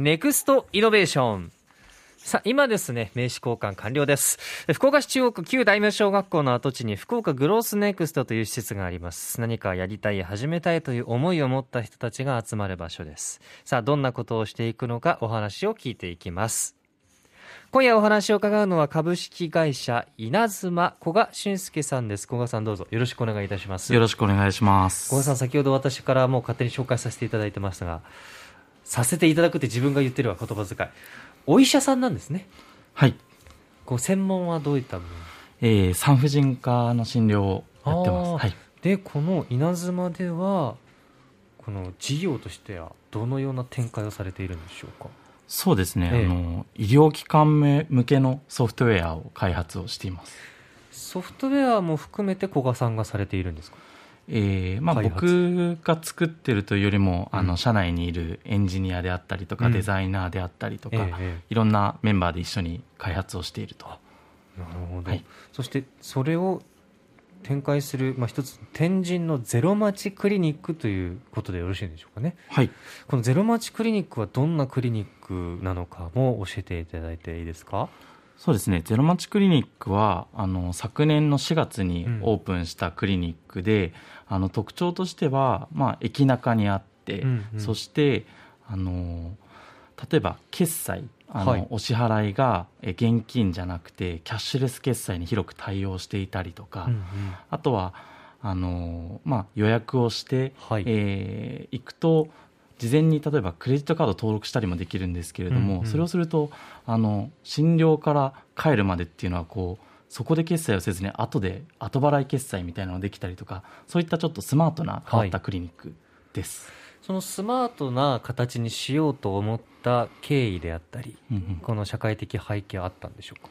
ネクストイノベーション。さあ、今ですね、名刺交換完了です。福岡市中央区旧大名小学校の跡地に福岡グロースネクストという施設があります。何かやりたい、始めたいという思いを持った人たちが集まる場所です。さあ、どんなことをしていくのかお話を聞いていきます。今夜お話を伺うのは株式会社稲妻古賀俊介さんです。古賀さんどうぞよろしくお願いいたします。よろしくお願いします。古賀さん、先ほど私からもう勝手に紹介させていただいてましたが、させていただくって自分が言ってるわ、言葉遣い。お医者さんなんですね。はい。こう専門はどういった部分えー、産婦人科の診療をやってます。はい。で、この稲妻では、この事業としてはどのような展開をされているんでしょうか？そうですね、ええあの、医療機関め向けのソフトウェアを開発をしています。ソフトウェアも含めて古賀さんがされているんですか？えーまあ、僕が作ってるというよりも、あうん。の社内にいるエンジニアであったりとか、うん。デザイナーであったりとか、ええいろんなメンバーで一緒に開発をしていると。なるほど、はい。そしてそれを展開する、まあ、一つ天神のゼロマチクリニックということでよろしいんでしょうかね。はい。このゼロマチクリニックはどんなクリニックなのかも教えていただいていいですか？そうですね、ゼロマチクリニックは、あの、昨年の4月にうん。オープンしたクリニックで、あの、特徴としては、まあ、駅中にあって、うんうん。そして、あの、例えば、決済、あの、はい。お支払いがえ現金じゃなくて、キャッシュレス決済に広く対応していたりとか、うんうん。あとは、あの、まあ、予約をして、はい。えー行くと、事前に例えばクレジットカード登録したりもできるんですけれども、うんうん。それをするとあの診療から帰るまでっていうのはこうそこで決済をせずに後で後払い決済みたいなのができたりとかそういったちょっとスマートな変わったクリニックです。そのスマートな形にしようと思った経緯であったりうんうん。この社会的背景はあったんでしょうか？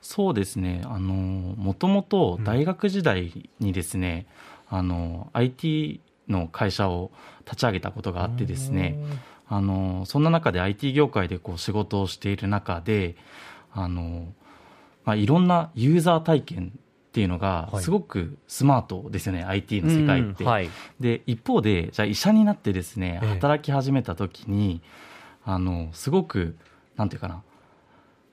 そうですね。あのもともと大学時代にですね、あの IT の会社を立ち上げたことがあってですね、あのそんな中で IT 業界でこう仕事をしている中であの、まあ、いろんなユーザー体験っていうのがはい。すごくスマートですよね、IT の世界って。うんはい。で一方でじゃあ医者になってですねええ。働き始めた時に、あのすごくなんていうかな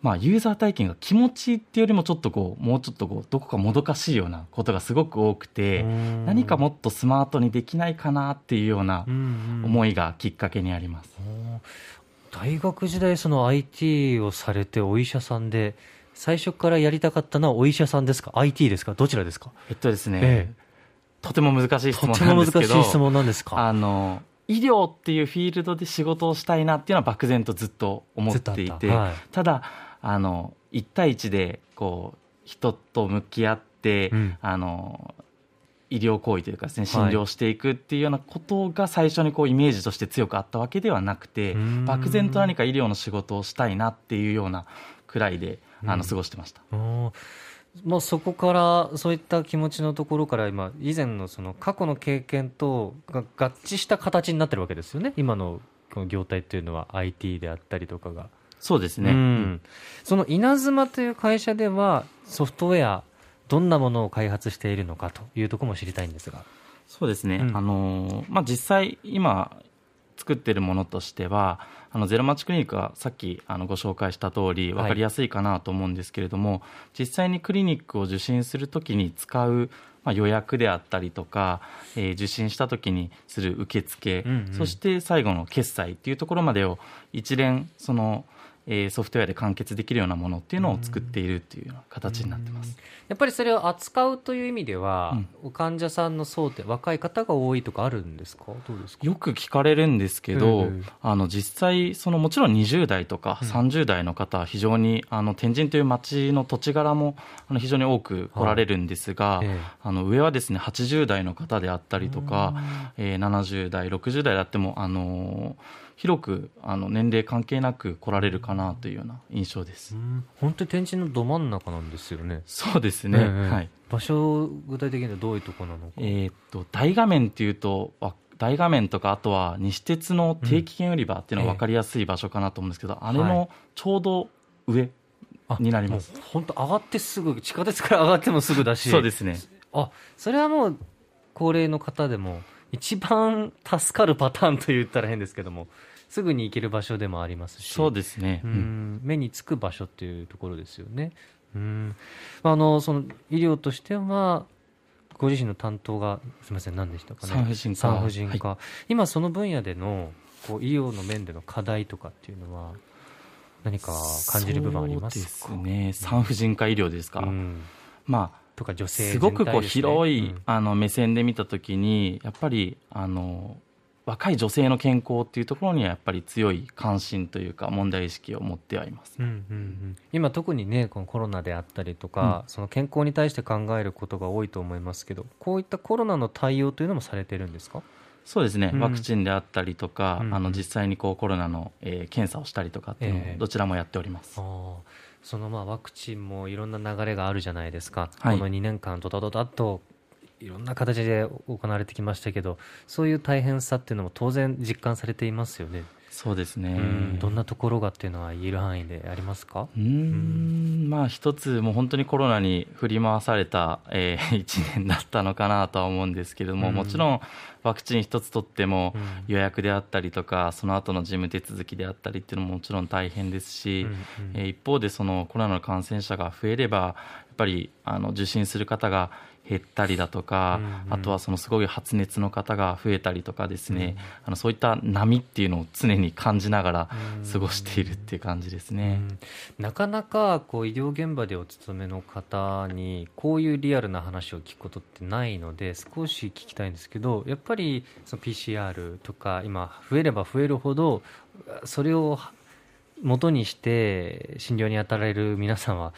まあ、ユーザー体験が気持ちいいっていうよりもちょっとこうもうちょっとこうどこかもどかしいようなことがすごく多くて何かもっとスマートにできないかなっていうような思いいがきっかけにあります。大学時代その IT をされてお医者さんで最初からやりたかったのはお医者さんですか？IT ですか？どちらですか？えっとですね、えとても難しい質問なんですけどしい質問なんですか？あの医療っていうフィールドで仕事をしたいなっていうのは漠然とずっと思っていてた。はい。ただあの1対1でこう人と向き合って、うん。あの医療行為というかですねはい。診療していくっていうようなことが最初にこうイメージとして強くあったわけではなくて漠然と何か医療の仕事をしたいなっていうようなくらいであうん。の過ごしてました。うんまあ、そこからそういった気持ちのところから今以前のその過去の経験とが合致した形になってるわけですよね。今のこの業態っていうのは IT であったりとかが、そうですね、うん。その稲妻という会社ではソフトウェアどんなものを開発しているのかというところも知りたいんですが。そうですね、うん。あのまあ、実際、今作ってるものとしては、あのゼロマッチクリニックはさっきあのご紹介した通り、はい。分かりやすいかなと思うんですけれども、実際にクリニックを受診するときに使う、まあ、予約であったりとか、えー受診したときにする受付、うんうん。そして最後の決済っていうところまでを一連、そのえーソフトウェアで完結できるようなものっていうのを作っているっていう形になってます。やっぱりそれを扱うという意味では、患者さんの層って若い方が多いとかあるんですか？どうですか？よく聞かれるんですけど、うんうん。あの実際そのもちろん20代とかうん。30代の方は非常にあの天神という町の土地柄もあの非常に多く来られるんですが、ええ。あの上はですね80代の方であったりとか、えー70代60代であってもあの広くあの年齢関係なく来られるかなというような印象です。うん。本当に天神のど真ん中なんですよね。そうですね、ええ。はい。場所具体的にはどういうところなのか、えーっと大画面っていうとわ大画面とかあとは西鉄の定期券売り場っていうのは分かりやすい場所かなと思うんですけど、あれはのちょうど上あになります。本当上がってすぐ地下鉄から上がってもすぐだし。そうですね。あそれはもう高齢の方でも一番助かるパターンと言ったら変ですけどもすぐに行ける場所でもありますし。そうですね、うん、目につく場所っていうところですよね。うん。あのその医療としてはご自身の担当がすみません何でしたかね。産婦人科。産婦人科、はい、今その分野でのこう医療の面での課題とかっていうのは何か感じる部分ありますですね。産婦人科医療ですか、うん、まあとか女性、ね、すごくこう広い、うん、あの目線で見たときにやっぱりあの若い女性の健康っていうところにはやっぱり強い関心というか問題意識を持ってはいます、うんうんうん、今特にねこのコロナであったりとか、うん、その健康に対して考えることが多いと思いますけどこういったコロナの対応というのもされてるんですか？そうですね、うん、ワクチンであったりとか、うん、あの実際にこうコロナの、えー、検査をしたりとかっていうのをどちらもやっております、えー、そのまあワクチンもいろんな流れがあるじゃないですか、はい、この2年間ドタドタっといろんな形で行われてきましたけどそういう大変さっていうのも当然実感されていますよね。そうですね、どんなところがっていうのは言える範囲でありますか？うん。まあ一つもう本当にコロナに振り回された、えー、1年だったのかなとは思うんですけれども、もちろんワクチン一つ取っても予約であったりとか、その後の事務手続きであったりっていうのももちろん大変ですし、えー、一方でそのコロナの感染者が増えればやっぱりあの受診する方が減ったりだとか、うんうん、あとはそのすごい発熱の方が増えたりとかですね、うん、あのそういった波っていうのを常に感じながら過ごしているっていう感じですね、うん。なかなかこう医療現場でお勤めの方にこういうリアルな話を聞くことってないので少し聞きたいんですけどやっぱりその PCR とか今増えれば増えるほどそれを元にして診療に当たられる皆さんは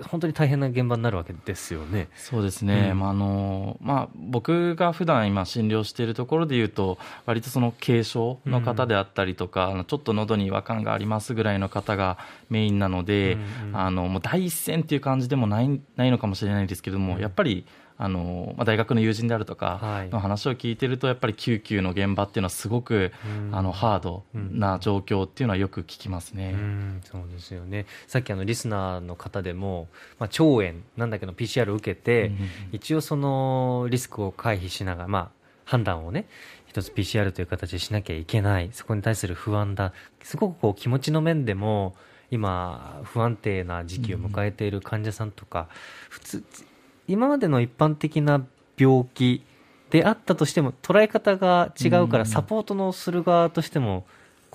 本当に大変な現場になるわけですよね。そうですね。うん、まああのまあ僕が普段今診療しているところでいうと割とその軽症の方であったりとか、うん、ちょっと喉に違和感がありますぐらいの方がメインなので、うんうん、あのもう第一線っていう感じでもないないのかもしれないですけども、やっぱりあのまあ、大学の友人であるとかの話を聞いてると、やっぱり救急の現場っていうのはすごく、あのハードな状況っていうのはよく聞きますね、うん、そうですよね。さっきあのリスナーの方でも、まあ、腸炎なんだけど PCR を受けて、うん。一応そのリスクを回避しながら、まあ、判断をね一つ PCR という形でしなきゃいけない。そこに対する不安だ。すごくこう気持ちの面でも今不安定な時期を迎えている患者さんとか、普通今までの一般的な病気であったとしても捉え方が違うからサポートのする側としても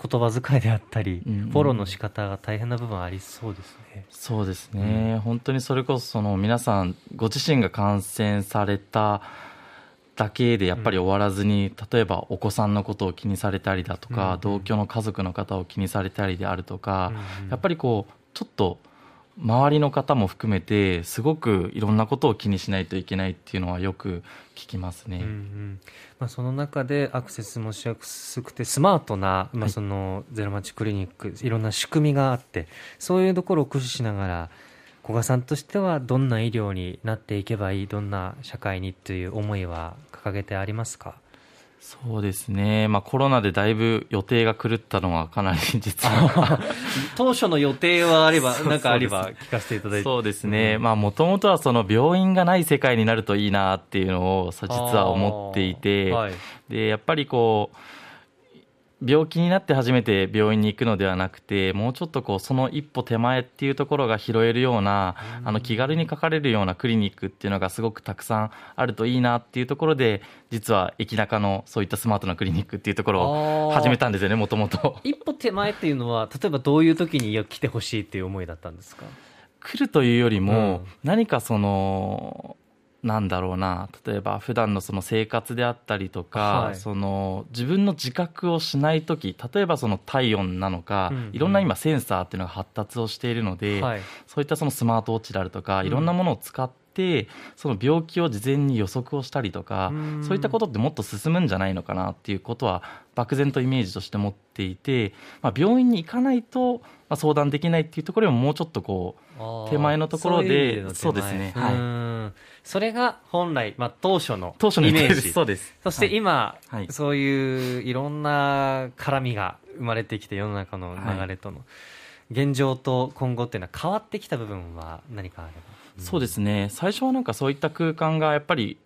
言葉遣いであったり、フォローの仕方が大変な部分ありそうですね。そうですね、うん、本当にそれこそその皆さんご自身が感染されただけでやっぱり終わらずに、例えばお子さんのことを気にされたりだとか、同居の家族の方を気にされたりであるとか、やっぱりこうちょっと周りの方も含めてすごくいろんなことを気にしないといけないっていうのはよく聞きますね、うんうん。まあ、その中でアクセスもしやすくてスマートな、まあ、そのゼロマッチクリニック、い、ろんな仕組みがあってそういうところを駆使しながら古賀さんとしてはどんな医療になっていけばいいどんな社会にという思いは掲げてありますか？そうですね、まあ、コロナでだいぶ予定が狂ったのはかなり 実は。当初の予定はあれば、なんかあれば聞かせていただいて。そうですね、もともとはその病院がない世界になるといいなっていうのを実は思っていて、はい、でやっぱりこう病気になって初めて病院に行くのではなくてもうちょっとこうその一歩手前っていうところが拾えるようなあの気軽にかかれるようなクリニックっていうのがすごくたくさんあるといいなっていうところで実は駅中のそういったスマートなクリニックっていうところを始めたんですよねもともと。一歩手前っていうのは例えばどういう時に来てほしいっていう思いだったんですか？来るというよりも、何かそのなんだろうな。例えば普段のその生活であったりとか、はい、その自分の自覚をしない時例えばその体温なのか、うんうん、いろんな今センサーっていうのが発達をしているので、はい、そういったそのスマートウォッチであるとかいろんなものを使って、その病気を事前に予測をしたりとか、そういったことってもっと進むんじゃないのかなっていうことは漠然とイメージとして持っていて、まあ、病院に行かないと、まあ、相談できないっていうところももうちょっとこう手前のところでそうですね、はい、それが本来、まあ、当初の当初のイメージ。そうです。そして今、はい、そういういろんな絡みが生まれてきて世の中の流れとの、現状と今後ってい。うのは変わってきた部分は何かあれば、うん、そうですね。最初はなんかそういった空間がやっぱり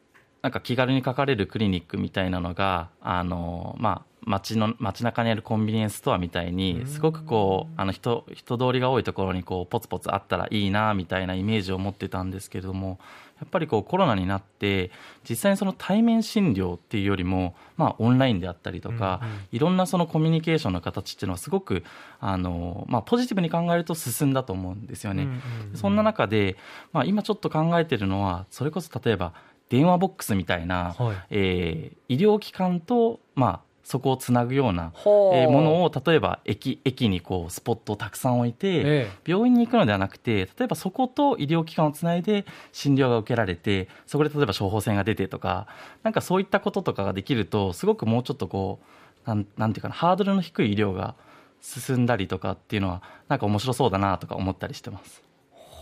なんか気軽にかかれるクリニックみたいなのが、あの、まあ、街の、街中にあるコンビニエンスストアみたいに、すごくこう、あの人、人通りが多いところにこう、ポツポツあったらいいな、みたいなイメージを持ってたんですけれども、やっぱりこうコロナになって実際にその対面診療っていうよりも、まあ、オンラインであったりとか、うんうん、いろんなそのコミュニケーションの形っていうのはすごくあの、まあ、ポジティブに考えると進んだと思うんですよね。うんうんうん、そんな中で、まあ、今ちょっと考えてるのはそれこそ例えば電話ボックスみたいな、はい、えー、医療機関と、まあ、そこをつなぐような、えー、ものを例えば駅駅にこうスポットをたくさん置いて、ええ、病院に行くのではなくて例えばそこと医療機関をつないで診療が受けられてそこで例えば処方箋が出てとかなんかそういったこととかができるとすごくもうちょっとこうなんなんていうかなハードルの低い医療が進んだりとかっていうのはなんか面白そうだなとか思ったりしてます。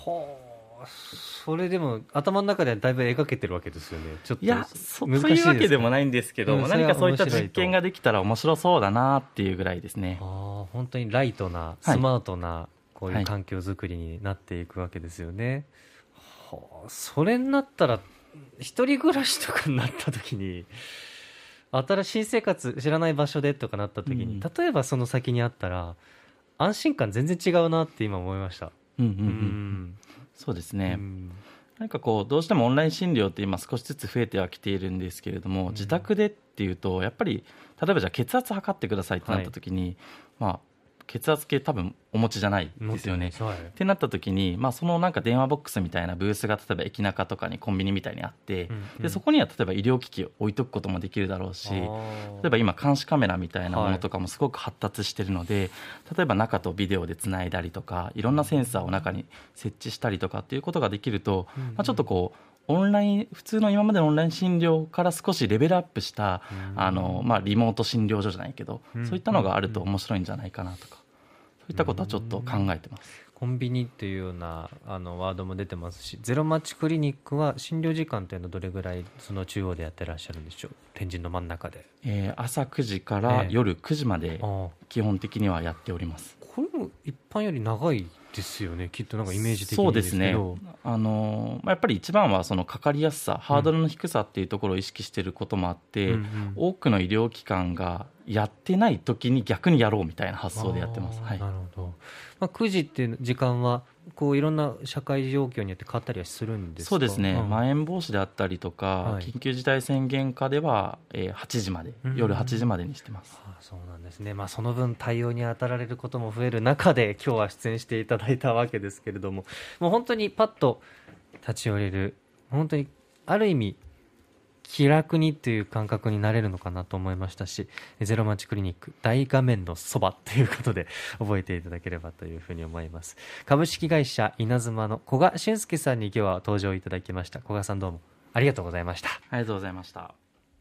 はあそれでも頭の中ではだいぶ描けてるわけですよね。ちょっといやそういうわけでもないんですけど、うん、何かそういった実験ができたら面白そうだなっていうぐらいですね。あ本当にライトなスマートなこういう環境づくりになっていくわけですよね、はい、はあ、それになったら一人暮らしとかになった時に新しい生活知らない場所でとかなった時に、うん、例えばその先にあったら安心感全然違うなって今思いました。うんうんうん、うんそうですね、うん、なんかこうどうしてもオンライン診療って今少しずつ増えてはきているんですけれども、うん、自宅でっていうとやっぱり例えばじゃあ血圧測ってくださいってなった時に、はい、まあ血圧計多分お持ちじゃないですよね。はい、ってなった時に、まあ、そのなんか電話ボックスみたいなブースが例えば駅中とかにコンビニみたいにあって、うんうん、でそこには例えば医療機器を置いとくこともできるだろうし例えば今監視カメラみたいなものとかもすごく発達してるので、はい、例えば中とビデオでつないだりとかいろんなセンサーを中に設置したりとかっていうことができると、うんうん、まあ、ちょっとこうオンライン普通の今までのオンライン診療から少しレベルアップした、あのまあ、リモート診療所じゃないけど、そういったのがあると面白いんじゃないかなとかいったことはちょっと考えてます。コンビニっていうようなあのワードも出てますしゼロマッチクリニックは診療時間というのはどれぐらいその中央でやってらっしゃるんでしょう？天神の真ん中で、えー、朝9時から夜9時まで基本的にはやっております、えー、これも一般より長いですよね。きっとなんかイメージ的にそうですね。あのやっぱり一番はそのかかりやすさハードルの低さっていうところを意識していることもあって、うんうん。うん、多くの医療機関がやってない時に逆にやろうみたいな発想でやってます。はい、なるほど。まあ9時っていう時間はこういろんな社会状況によって変わったりはするんですそうですね、うん、まん延防止であったりとか、はい、緊急事態宣言下では、えー、8時まで、夜8時までにしてます、あそうなんですね、まあ、その分、対応に当たられることも増える中で、今日は出演していただいたわけですけれども、もう本当にパッと立ち寄れる、本当にある意味、気楽にという感覚になれるのかなと思いましたし、ゼロマッチクリニック大画面のそばということで覚えていただければというふうに思います。株式会社稲妻の古賀俊介さんに今日は登場いただきました。古賀さんどうもありがとうございました。ありがとうございました。